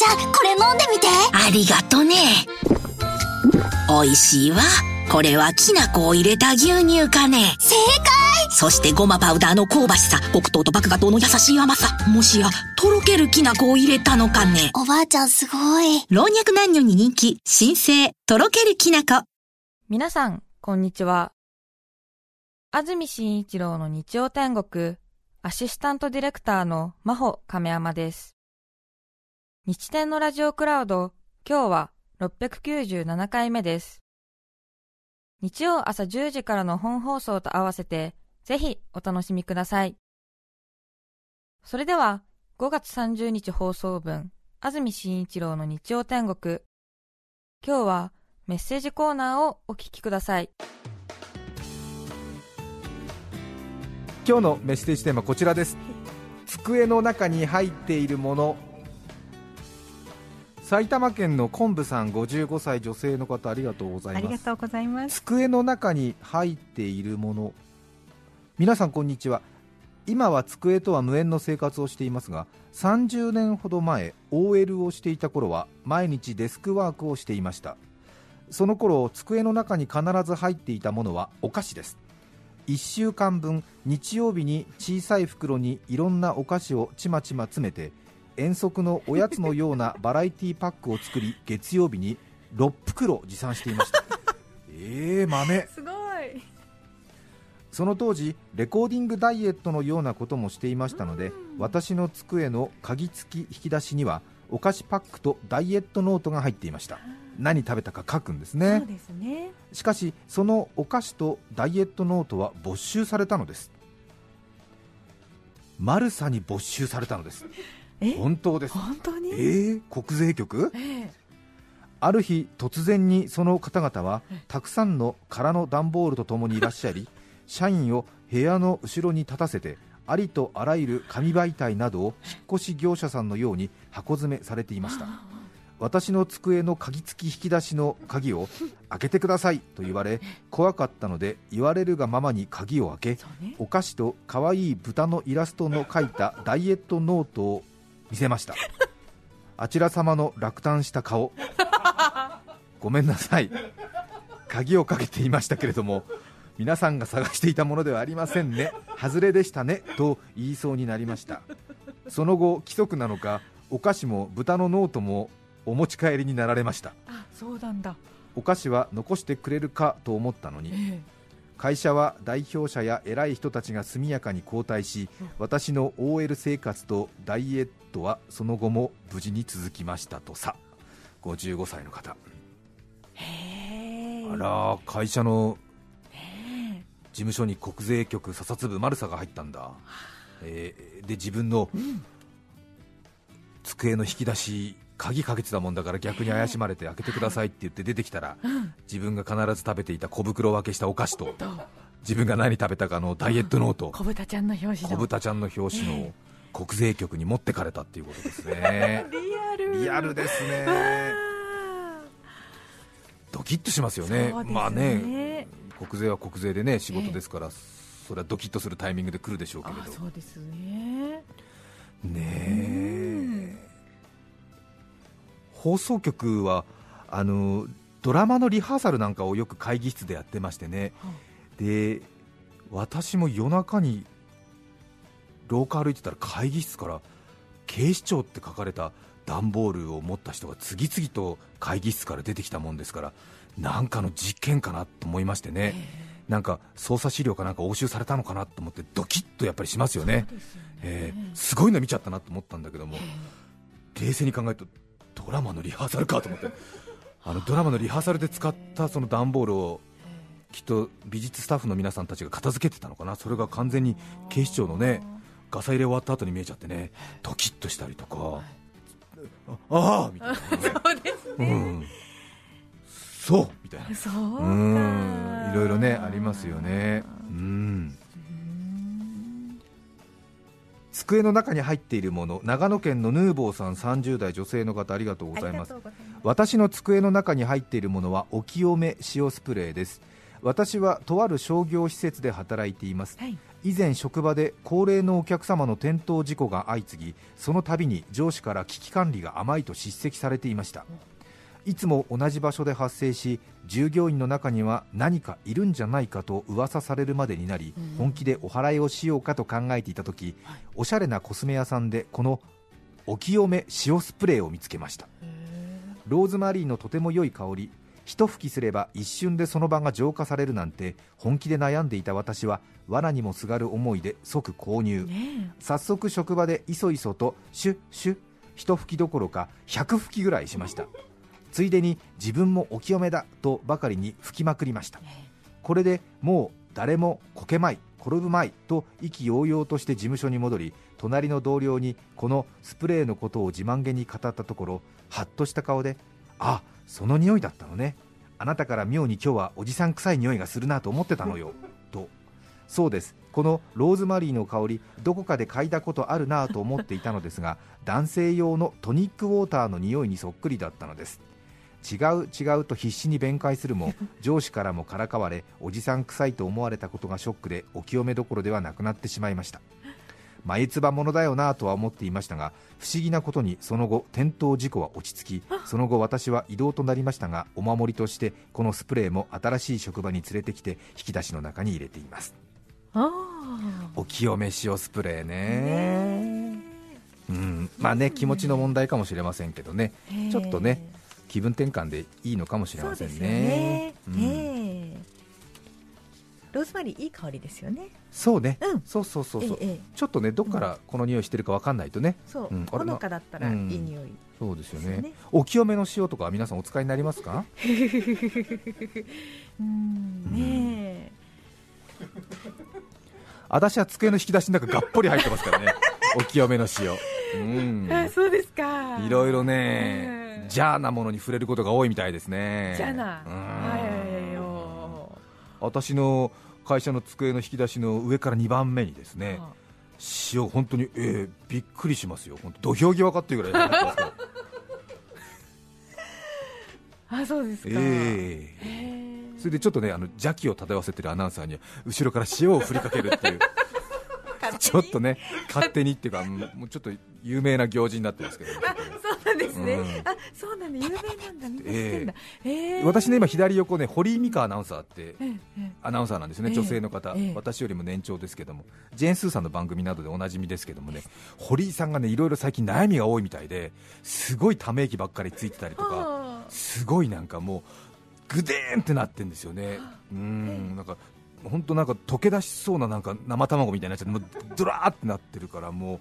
ちゃんこれ飲んでみて。ありがとね。美味しいわ。これはきな粉を入れた牛乳かね。正解。そしてごまパウダーの香ばしさ。黒糖と麦芽糖の優しい甘さ。もしやとろけるきな粉を入れたのかね。おばあちゃんすごい。老若男女に人気。新生とろけるきな粉。皆さん、こんにちは。安住紳一郎の日曜天国、アシスタントディレクターの真帆亀山です。日天のラジオクラウド、今日は697回目です。日曜朝10時からの本放送と合わせて、ぜひお楽しみください。それでは、5月30日放送分、安住紳一郎の日曜天国。今日は、メッセージコーナーをお聞きください。今日のメッセージテーマはこちらです机の中に入っているもの埼玉県の昆布さん55歳女性の方ありがとうございます。ありがとうございます。机の中に入っているもの。皆さんこんにちは。今は机とは無縁の生活をしていますが30年ほど前 OL をしていた頃は毎日デスクワークをしていました。その頃机の中に必ず入っていたものはお菓子です。1週間分日曜日に小さい袋にいろんなお菓子をちまちま詰めて遠足のおやつのようなバラエティパックを作り月曜日に6袋持参していました。えー豆。すごい。その当時レコーディングダイエットのようなこともしていましたので私の机の鍵付き引き出しにはお菓子パックとダイエットノートが入っていました。何食べたか書くんですそうねですね。しかしそのお菓子とダイエットノートは没収されたのです。マルサに没収されたのです。え、本当です。本当に？えー、国税局？ええ。ある日突然にその方々はたくさんの空の段ボールとともにいらっしゃり 社員を部屋の後ろに立たせてありとあらゆる紙媒体などを引っ越し業者さんのように箱詰めされていました。私の机の鍵付き引き出しの鍵を 開けてくださいと言われ怖かったので言われるがままに鍵を開け。お菓子と可愛い豚のイラストの書いたダイエットノートを見せました。あちら様の落胆した顔。ごめんなさい。鍵をかけていましたけれども皆さんが探していたものではありませんね。外れでしたね。と言いそうになりました。その後規則なのかお菓子も豚のノートもお持ち帰りになられました。あ、そうなんだ。お菓子は残してくれるかと思ったのにえ会社は代表者や偉い人たちが速やかに交代し私の OL 生活とダイエットはその後も無事に続きましたとさ。55歳の方。え。へえ。あら会社のええ事務所に国税局査察部マルサが入ったんだ、えーで自分の机の引き出し鍵かけてたもんだから逆に怪しまれて開けてくださいって言って出てきたら自分が必ず食べていた小袋分けしたお菓子とと。自分が何食べたかのダイエットノート小豚ちゃんの表紙小の。豚ちゃんの表紙の国税局に持ってかれたっていうことですね。リアル。リアルですね。あ。ドキッとしますよーね。まあね国税は国税でね仕事ですから、えそれはドキッとするタイミングで来るでしょうけど。そうですね。ねえ放送局はあのドラマのリハーサルなんかをよく会議室でやってましてね。で私も夜中に廊下歩いてたら会議室から警視庁って書かれた段ボールを持った人が次々と会議室から出てきたもんですからなんかの実験かなと思いましてね、なんか捜査資料かなんか押収されたのかなと思ってドキッとやっぱりしますよね。すよね。えーすごいの見ちゃったなと思ったんだけども、冷静に考えるとドラマのリハーサルかと思って。あのドラマのリハーサルで使ったその段ボールをきっと美術スタッフの皆さんたちが片付けてたのかな。それが完全に警視庁のねガサ入れ終わった後に見えちゃってねドキッとしたりとか。ああーみたいな、そうですうね。ん、そうみたいな。そううか。ん。いろいろねありますよね。うん机の中に入っているもの長野県のヌーボーさん30代女性の方ありがとうございます。私の机の中に入っているものはお清め塩スプレーです。私はとある商業施設で働いています。はい。以前職場で高齢のお客様の転倒事故が相次ぎその度に上司から危機管理が甘いと叱責されていましたいつも同じ場所で発生し従業員の中には何かいるんじゃないかと噂されるまでになり、本気でお祓いをしようかと考えていた時、おしゃれなコスメ屋さんでこのお清め塩スプレーを見つけました。ローズマリーのとても良い香り。一吹きすれば一瞬でその場が浄化されるなんて本気で悩んでいた私は罠にもすがる思いで即購入、ね早速職場でいそいそとシュッシュッ一吹きどころか100吹きぐらいしましたついでに自分もお清めだとばかりに吹きまくりました。これでもう誰もこけまい転ぶまいと意気揚々として事務所に戻り隣の同僚にこのスプレーのことを自慢げに語ったところハッとした顔であその匂いだったのね。あなたから妙に今日はおじさん臭い匂いがするなと思ってたのよ。と。そうです。このローズマリーの香りどこかで嗅いだことあるなと思っていたのですが男性用のトニックウォーターの匂いにそっくりだったのです違う違うと必死に弁解するも 上司からもからかわれおじさん臭いと思われたことがショックでお清めどころではなくなってしまいました。眉唾ものだよなとは思っていましたが不思議なことにその後転倒事故は落ち着きその後私は移動となりましたがお守りとしてこのスプレーも新しい職場に連れてきて引き出しの中に入れています。あお清め塩スプレーね。うん。まあね気持ちの問題かもしれませんけどね。ーちょっとね気分転換でいいのかもしれませんそうですよね。ね。うん。ええ。ローズマリーいい香りですよね。そうね、うん。そうそうそうそう、ええええ。ちょっとねどっからこの匂いしてるかわかんないとね、そう、うん。ほのかだったらいい匂い。そうですよね。お清めの塩とかは皆さんお使いになりますか？うんね私は机の引き出しの中がっぽり入ってますからね。お清めの塩。うん。え。あ、そうですか。いろいろね。うんジャーなものに触れることが多いみたいですね。じゃあな。うん。はいよ。私の会社の机の引き出しの上から2番目にですねあ。塩本当に、えーびっくりしますよ本当土俵際かっていうぐらいあ、そうですか。えー。それでちょっとねあの邪気を漂わせてるアナウンサーには後ろから塩を振りかけるっていう。ちょっとね勝手にっていうかもうちょっと有名な行事になってますけど、あ、そうなんですね。うん。あ、そうなんだ。有名なんだ。みんな知ってんだ。ええ。私ね今左横ね堀井美香アナウンサーってえええアナウンサーなんですね、ええ。女性の方、ええ。私よりも年長ですけども、ジェーン・スーさんの番組などでおなじみですけどもね、堀井さんがねいろいろ最近悩みが多いみたいで、すごいため息ばっかりついてたりとか、はあ。すごいなんかもう、ぐでーんってなってんですよね、うーん、なんか本当なんか溶け出しそうななんか生卵みたいになっちゃって、もうドラーってなってるから、もう、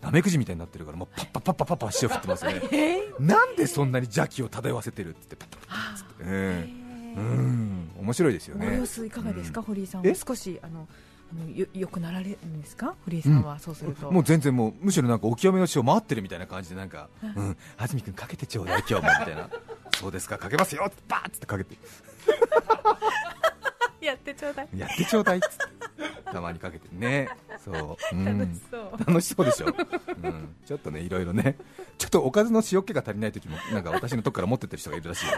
なめくじみたいになってるから、もうパッパッパッパッパッパ塩振ってますね。ええなんでそんなに邪気を漂わせてるって言ってパッパッパッつって、うん、うん面白いですよね。様子いかがですか、うん堀井さんは少しあのあのよよくなられるんですか堀井さんはそうすると、もう全然もうむしろなんかお清めの塩待ってるみたいな感じでなんか、うん、安住君かけてちょうだい今日もみたいなそうですかかけますよってバーッつってかけて やってちょうだい。やってちょうだいっつって。たまにかけてね。そう、うん。楽しそう、楽しそうでしょ、うん、ちょっとねいろいろね。ちょっとおかずの塩気が足りない時もなんか私のとこから持ってってる人がいるらしいよ。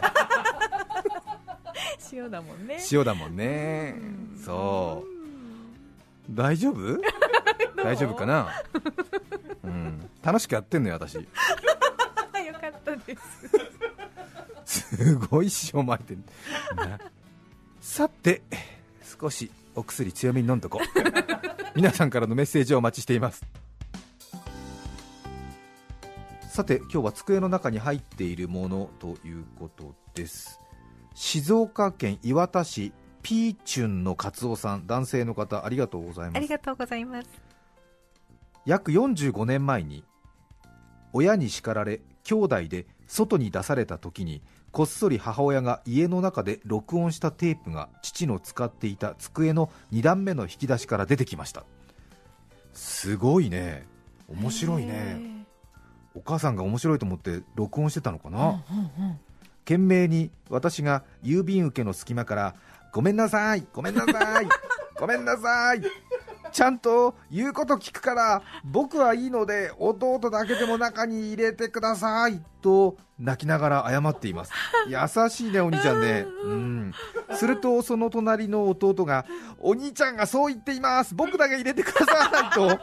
塩だもんね。塩だもんね。そう。大丈夫？大丈夫かな、うん、楽しくやってんのよ私。あよかったです。すごい塩まいてるなさて少しお薬強めに飲んどこう。皆さんからのメッセージをお待ちしています。さて今日は机の中に入っているものということです。静岡県磐田市ピーチュンのカツオさん男性の方ありがとうございます。ありがとうございます。約45年前に親に叱られ兄弟で外に出された時にこっそり母親が家の中で録音したテープが父の使っていた机の2段目の引き出しから出てきました。すごいね。面白いね。お母さんが面白いと思って録音してたのかな、うんうんうん。懸命に私が郵便受けの隙間からごめんなさいごめんなさいごめんなさいちゃんと言うこと聞くから僕はいいので弟だけでも中に入れてくださいと泣きながら謝っています。優しいねお兄ちゃんね。うん。するとその隣の弟がお兄ちゃんがそう言っています。僕だけ入れてくださいと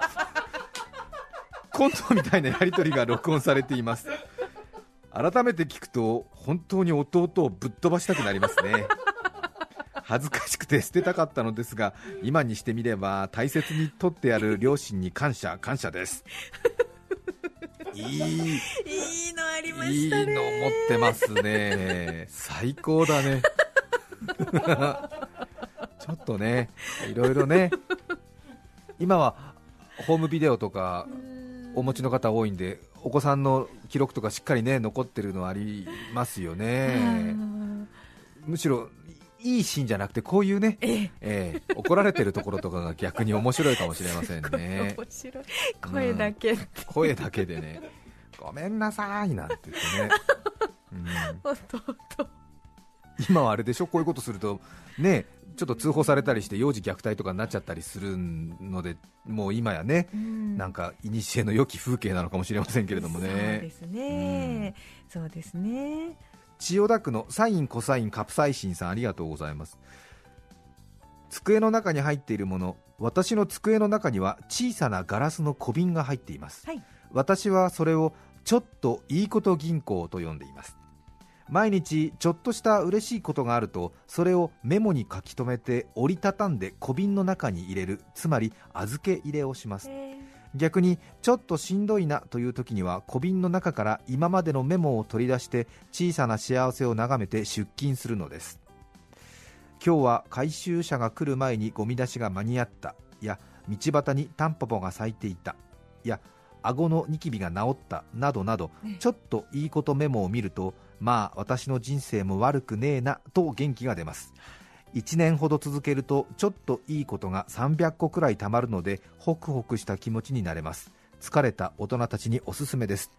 コントみたいなやり取りが録音されています。改めて聞くと本当に弟をぶっ飛ばしたくなりますね。恥ずかしくて捨てたかったのですが今にしてみれば大切にとってある両親に感謝感謝です。いい。いいのありまいいしたね。の持ってますね。最高だね。ちょっとねいろいろね。今はホームビデオとかお持ちの方多いんでお子さんの記録とかしっかりね残ってるのありますよね。むしろいいシーンじゃなくてこういうね、ええ。ええ怒られてるところとかが逆に面白いかもしれませんね。面白い。声だけ、声だけでね。ごめんなさいなんて言ってね、うん。弟。今はあれでしょ？こういうことするとねちょっと通報されたりして幼児虐待とかになっちゃったりするのでもう今やね、なんか古の良き風景なのかもしれませんけれどもそうでね。すね、そうですね千代田区のサインコサインカプサイシンさんありがとうございます。机の中に入っているもの私の机の中には小さなガラスの小瓶が入っています、はい。私はそれをちょっといいこと銀行と呼んでいます。毎日ちょっとした嬉しいことがあるとそれをメモに書き留めて折りたたんで小瓶の中に入れる。つまり預け入れをします逆にちょっとしんどいなという時には小瓶の中から今までのメモを取り出して小さな幸せを眺めて出勤するのです。今日は回収車が来る前にゴミ出しが間に合った。や道端にタンポポが咲いていた。や顎のニキビが治ったなどなど、ちょっといいことメモを見るとまあ私の人生も悪くねえなと元気が出ます1年ほど続けるとちょっといいことが300個くらいたまるのでホクホクした気持ちになれます。疲れた大人たちにおすすめです。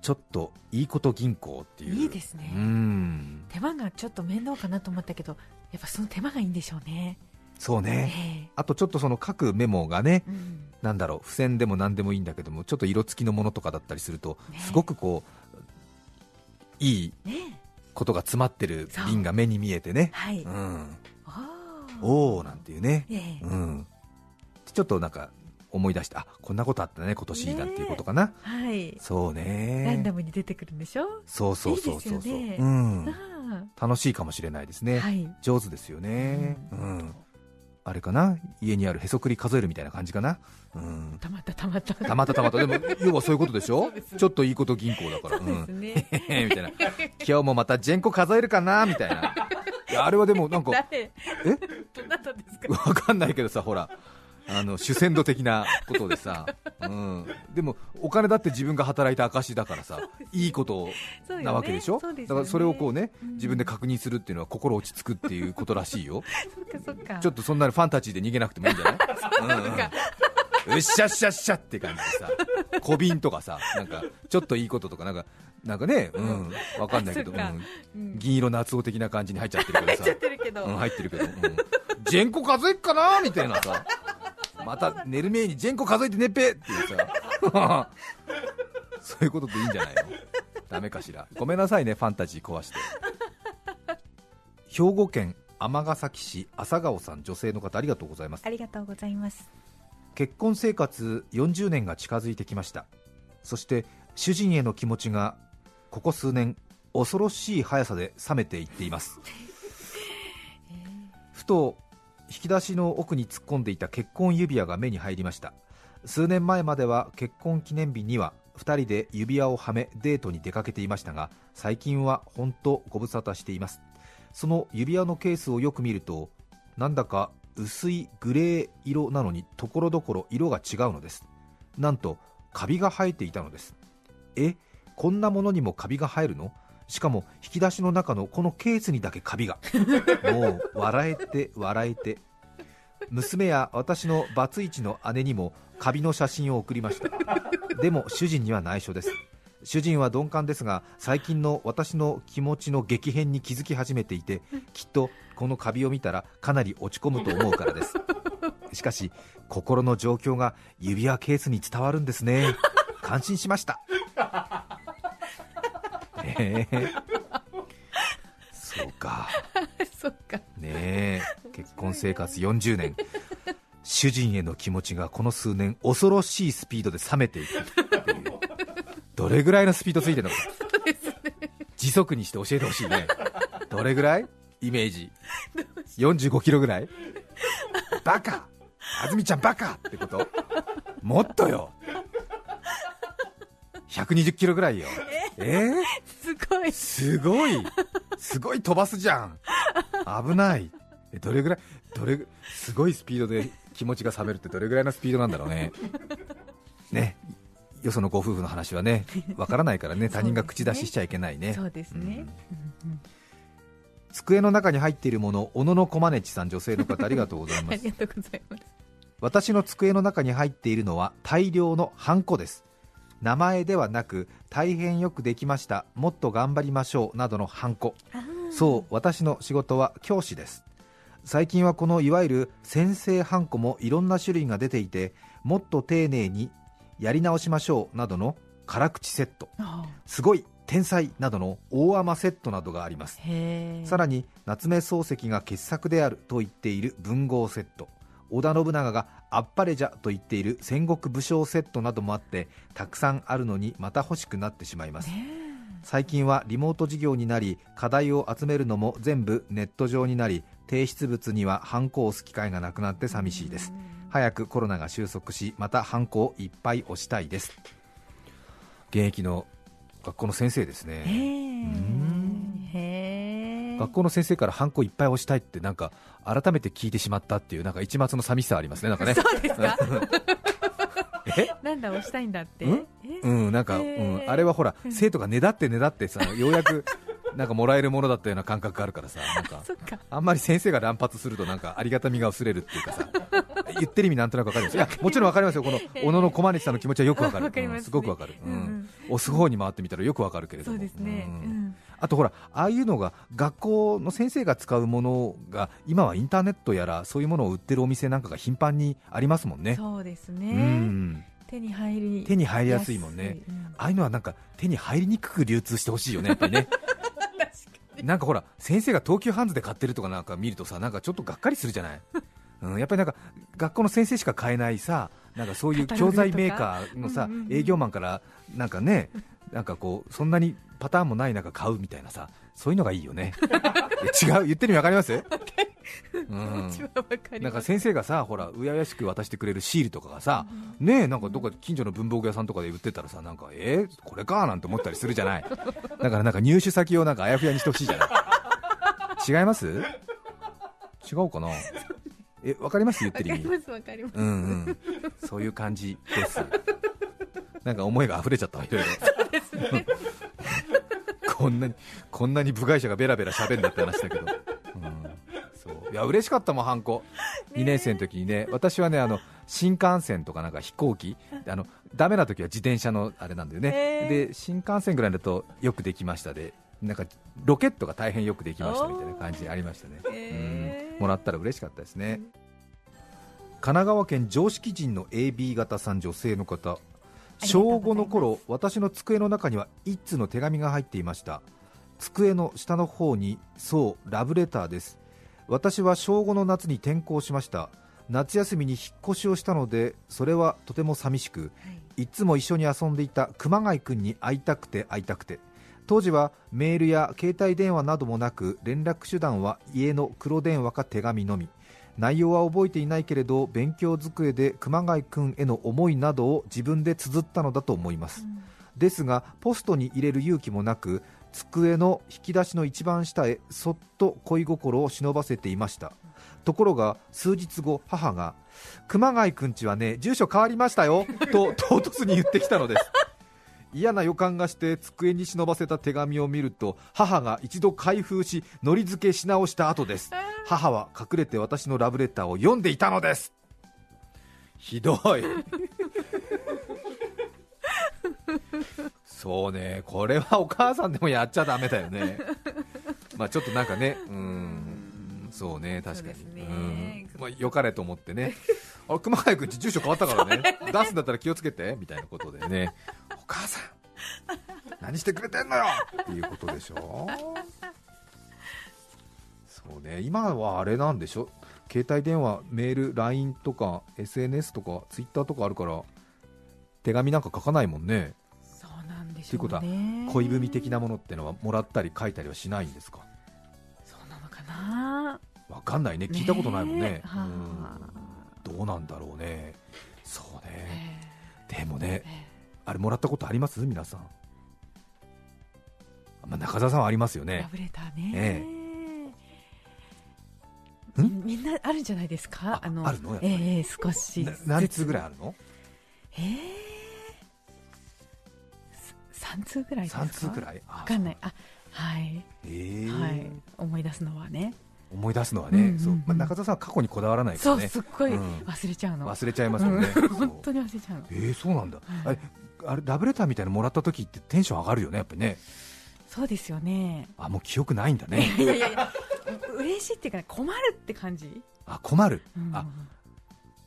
ちょっといいこと銀行っていう。いいですね。うん。手間がちょっと面倒かなと思ったけどやっぱその手間がいいんでしょうね。そうえね。えあとちょっとその書くメモがねうん。なんだろう付箋でも何でもいいんだけどもちょっと色付きのものとかだったりすると、ね。すごくこういいねことが詰まってる瓶が目に見えてね。はい、うん、おおなんていうね、ええ。うん、ちょっとなんか思い出してあこんなことあったね今年ねなんていうことかな、はい。そうランねダムに出てくるんでしょ、そうそうそうそうそう、ね。うん、あ楽しいかもしれないですあね、はい。上手ですよね、うんあれかな？家にあるへそくり数えるみたいな感じかな、うん、たまったたまった。たまたたまた。でも 要はそういうことでしょ？ちょっといいこと銀行だから。そうですね、うんへへみたいな。今日もまたジェンコ数えるかな？みたいな。あれはでもなんか誰？え？どなたですか？わかんないけどさほらあの主戦度的なことでさ、うん、でもお金だって自分が働いた証だからさいいことなわけでしょ？ね。だからそれをこうねうん。自分で確認するっていうのは心落ち着くっていうことらしいよ。そっかそっか。ちょっとそんなファンタジーで逃げなくてもいいんじゃない？うっしゃっしゃっしゃって感じでさ小瓶とかさなんかちょっといいこととかなんかなんかねうん。わかんないけど、うん。うん。銀色夏男的な感じに入っちゃってるけどさ。入っちゃってるけど、うん、入ってるけど、うん、ジェンコ数えっかな？みたいなさまた寝る前にジェンコ数えてねっぺっていうさ。そういうことでいいんじゃないの？ダメかしら。ごめんなさいねファンタジー壊して。兵庫県尼崎市朝顔さん女性の方ありがとうございます。ありがとうございます。結婚生活40年が近づいてきました。そして主人への気持ちがここ数年恐ろしい速さで冷めていっています。ふと引き出しの奥に突っ込んでいた結婚指輪が目に入りました。数年前までは結婚記念日には2人で指輪をはめデートに出かけていましたが最近は本当ご無沙汰しています。その指輪のケースをよく見るとなんだか薄いグレー色なのにところどころ色が違うのです。なんとカビが生えていたのです。えこんなものにもカビが生えるの？しかも引き出しの中のこのケースにだけカビが。もう笑えて笑えて。娘や私のバツイチの姉にもカビの写真を送りました。でも主人には内緒です。主人は鈍感ですが最近の私の気持ちの激変に気づき始めていてきっとこのカビを見たらかなり落ち込むと思うからです。しかし心の状況が指輪ケースに伝わるんですね。感心しましたそうか。そっか。ねえ結婚生活40年。主人への気持ちがこの数年恐ろしいスピードで冷めていくっていう。どれぐらいのスピードついてるのか。時速にして教えてほしいね。どれぐらい？イメージ。45キロぐらい？バカ！あずみちゃんバカ！ってこと？もっとよ。120キロぐらいよ。え？ー、い。すごい。すごい飛ばすじゃん。危ない。えどれぐらいどれぐすごいスピードで気持ちが冷めるってどれぐらいのスピードなんだろうね。ね。よそのご夫婦の話はねわからないからね。他人が口出ししちゃいけないね。そうですね。机の中に入っているもの小野の小ネチさん女性の方ありがとうございあます。りがとうございます。私の机の中に入っているのは大量のハンコです名前ではなく大変よくできましたもっと頑張りましょうなどのハンコ。そう私の仕事は教師です。最近はこのいわゆる先生ハンコもいろんな種類が出ていてもっと丁寧にやり直しましょうなどの辛口セット。あすごい天才などの大甘セットなどがあります。さらに夏目漱石が傑作であると言っている文豪セット。織田信長があっぱれじゃと言っている戦国武将セットなどもあってたくさんあるのにまた欲しくなってしまいます。最近はリモート授業になり課題を集めるのも全部ネット上になり提出物にはハンコを押す機会がなくなって寂しいです。早くコロナが収束しまたハンコをいっぱい押したいです。現役の学校の先生ですね。えへえ学校の先生からハンコいっぱい押したいってなんか改めて聞いてしまったっていうなんか一末の寂しさありますねなんかね。そうですか？え？なんだ押したいんだって。ん？えうんなんか、うへー。ん、あれはほら生徒がねだってねだってさようやくなんかもらえるものだったような感覚があるからさなん か。あんまり先生が乱発するとなんかありがたみが薄れるっていうかさ。言ってる意味なんとなくわかりますいや もちろんわかりますよ。この小野の小金さんの気持ちはよくわかる。うんすごくわかる、うんうん。うん。押す方に回ってみたらよくわかるけれども。そうですね。うん。うん。あとほらああいうのが学校の先生が使うものが今はインターネットやらそういうものを売ってるお店なんかが頻繁にありますもんね。そうですうねん。手に入り手に入りやすいもんね。うん。ああいうのはなんか手に入りにくく流通してほしいよねやっぱりねなんかほら先生が東急ハンズで買ってるとかなんか見るとさなんかちょっとがっかりするじゃない、うん、やっぱりなんか学校の先生しか買えないさなんかそういう教材メーカーのさ営業マンからなんかねなんかこうそんなにパターンもない中買うみたいなさそういうのがいいよね。違う？言ってる意味わかります？うんなんか先生がさほらうややしく渡してくれるシールとかがさ、ねえなんかどっか近所の文房具屋さんとかで売ってたらさなんかえー、これかなんて思ったりするじゃない。だからなんか入手先をなんかあやふやにしてほしいじゃない。違います？違うかな？えわかります？言ってる意味。わかりますわかります。うんうん。そういう感じです。なんか思いが溢れちゃったわいろいろ。こんなにこんなに部外者がベラベラ喋んだって話だけど、うん、そう。いや嬉しかったもんハンコ。2年生の時にね。私はねあの新幹線とかなんか飛行機。あのダメな時は自転車のあれなんだよね、で新幹線ぐらいだとよくできましたで。なんかロケットが大変よくできましたみたいな感じありましたね、うん。もらったら嬉しかったですね、神奈川県常識人の AB 型さん女性の方。小5の頃私の机の中には一通の手紙が入っていました。机の下の方にそうラブレターです私は小5の夏に転校しました。夏休みに引っ越しをしたのでそれはとても寂しくい。つも一緒に遊んでいた熊谷君に会いたくて会いたくて。当時はメールや携帯電話などもなく連絡手段は家の黒電話か手紙のみ。内容は覚えていないけれど勉強机で熊谷君への思いなどを自分で綴ったのだと思います、ですがポストに入れる勇気もなく机の引き出しの一番下へそっと恋心を忍ばせていました。ところが数日後母が熊谷くんちはね住所変わりましたよと 唐突に言ってきたのです。嫌な予感がして机に忍ばせた手紙を見ると母が一度開封しのり付けし直した後です。母は隠れて私のラブレターを読んでいたのです。ひどいそうね。これはお母さんでもやっちゃダメだよね。まあちょっとなんかね。うん。そうね。確かに。そうん。まあ、よかれと思ってね。あ熊谷君ち住所変わったから ね。出すんだったら気をつけて。みたいなことでね。お母さん何してくれてんのよ。っていうことでしょ。そうね。今はあれなんでしょ。携帯電話メール LINE とか SNS とか Twitter とかあるから手紙なんか書かないもんねということはね。恋文的なものってのはもらったり書いたりはしないんですか？そうなのかな？わかんないね。聞いたことないもんね。ねどうなんだろうね。そうね。えでもねええ。あれもらったことあります？皆さん、まあ、中澤さんはありますよね。えラブレターね、えみみんなあるんじゃないですか？あのあるの？やっぱり。ええ少し何通ぐらいあるの？ええ3通ぐらいですか？3通ぐらい？わわかんない。あはい、え。ーはい。思い出すのはね。思い出すのはね、うんうんうん。そう。まあ、中澤さんは過去にこだわらないかそうらねすっごいうん。忘れちゃうの、忘れちゃいますよね、うん。そう。本当に忘れちゃうの。えー、そうなんだ、はい。あれあれラブレターみたいなのもらった時ってテンション上がるよねやっぱりね。そうですよね。あもう記憶ないんだね。いやいやいや。う嬉しいっていうか、ね、困るって感じ、あ困る。うん。あ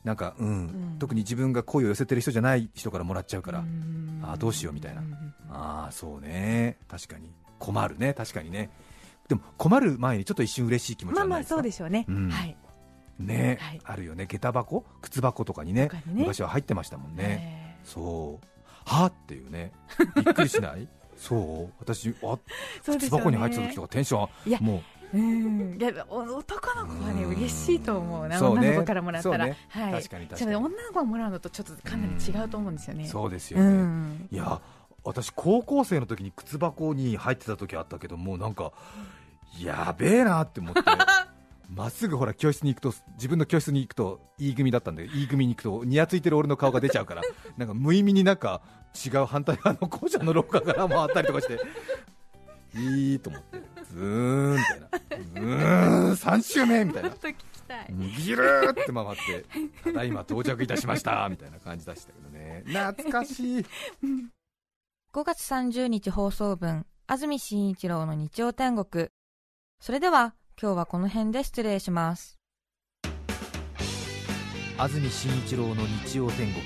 なんかうん、うん。特に自分が声を寄せてる人じゃない人からもらっちゃうから、うん。あどうしようみたいな。うんああそうね。確かに。困るね。確かにね。でも困る前にちょっと一瞬嬉しい気持ちまあまあそうでしょうね、うん。はい。ね、はい。あるよね。下駄箱？靴箱とかにね。ね。昔は入ってましたもんね、えそう。は？っていうね。びっくりしない？そう。私あね。靴箱に入ってた時とかテンションもうん。いやお男の子はねうん嬉しいと思うな。そうね。女の子からもらったら、ね。はい。確かに確かに。女の子がもらうのとちょっとかなり違うと思うんですよね。うそうですようね、んいや私高校生の時に靴箱に入ってた時あったけどもうなんかやべえなって思って。まっすぐほら教室に行くと自分の教室に行くと E 組だったんで E 組に行くとにやついてる俺の顔が出ちゃうからなんか無意味になんか違う反対側の校舎の廊下から回ったりとかしていいと思って。ズーンみたいな。ズーン3周目みたいな。ちょっと聞きたい。ギルーって回ってただいま到着いたしましたみたいな感じでしたけどね。懐かしい。5月30日放送分、安住紳一郎の日曜天国。それでは、今日はこの辺で失礼します。安住紳一郎の日曜天国。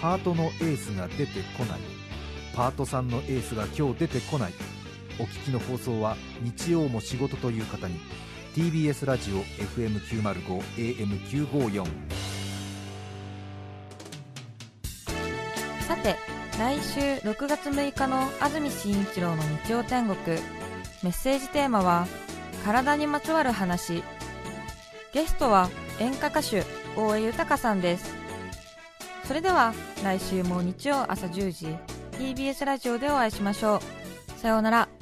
ハートのエースが出てこない。パートさんのエースが今日出てこないお聞きの放送は日曜も仕事という方に TBS ラジオ FM905 AM954 さて、来週6月6日の安住紳一郎の日曜天国。メッセージテーマは、体にまつわる話。ゲストは演歌歌手、大江豊さんです。それでは、来週も日曜朝10時、TBS ラジオでお会いしましょう。さようなら。